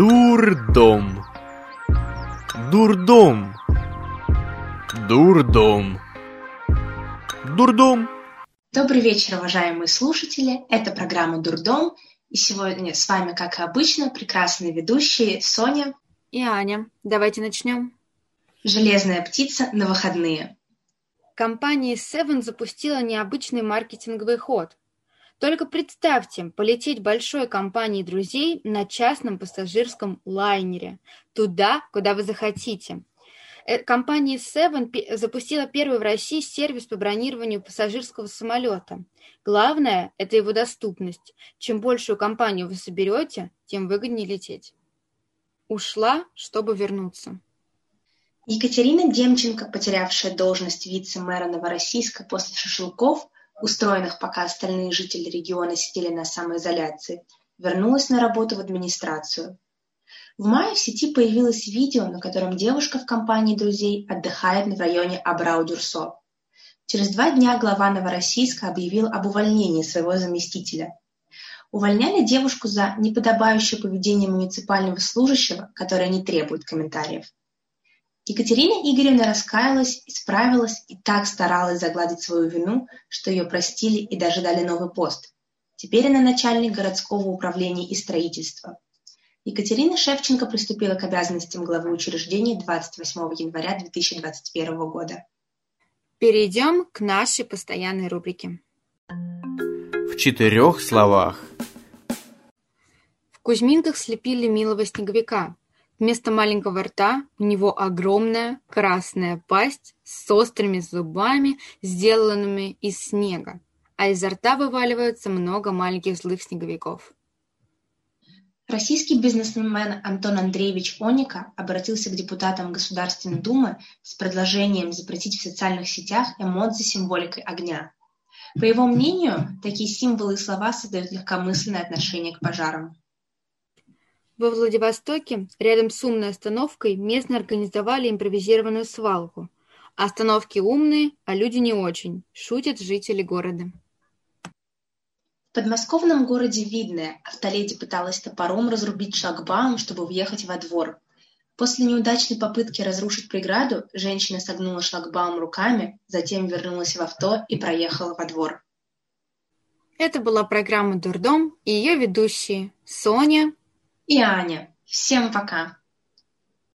Дурдом. Дурдом. Дурдом. Дурдом. Добрый вечер, уважаемые слушатели. Это программа «Дурдом». И сегодня с вами, как и обычно, прекрасные ведущие Соня и Аня. Давайте начнем. Железная птица на выходные. Компания Seven запустила необычный маркетинговый ход. Только представьте, полететь большой компанией друзей на частном пассажирском лайнере, туда, куда вы захотите. Э, компания Seven запустила первый в России сервис по бронированию пассажирского самолета. Главное – это его доступность. Чем большую компанию вы соберете, тем выгоднее лететь. Ушла, чтобы вернуться. Екатерина Демченко, потерявшая должность вице-мэра Новороссийска после шашлыков – устроенных, пока остальные жители региона сидели на самоизоляции, вернулась на работу в администрацию. В мае в сети появилось видео, на котором девушка в компании друзей отдыхает в районе Абрау-Дюрсо. Через два дня глава Новороссийска объявил об увольнении своего заместителя. Увольняли девушку за неподобающее поведение муниципального служащего, которое не требует комментариев. Екатерина Игоревна раскаялась, исправилась и так старалась загладить свою вину, что ее простили и даже дали новый пост. Теперь она начальник городского управления и строительства. Екатерина Шевченко приступила к обязанностям главы учреждения 28 января 2021 года. Перейдем к нашей постоянной рубрике. В четырех словах. В Кузьминках слепили милого снеговика, Вместо маленького рта у него огромная красная пасть с острыми зубами, сделанными из снега, а изо рта вываливается много маленьких злых снеговиков. Российский бизнесмен Антон Андреевич Оника обратился к депутатам Государственной Думы с предложением запретить в социальных сетях эмодзи с символикой огня. По его мнению, такие символы и слова создают легкомысленное отношение к пожарам. Во Владивостоке рядом с умной остановкой местные организовали импровизированную свалку. Остановки умные, а люди не очень, шутят жители города. В подмосковном городе Видное автоледи пыталась топором разрубить шлагбаум, чтобы въехать во двор. После неудачной попытки разрушить преграду, женщина согнула шлагбаум руками, затем вернулась в авто и проехала во двор. Это была программа «Дурдом» и ее ведущие Соня, и Аня. Всем пока!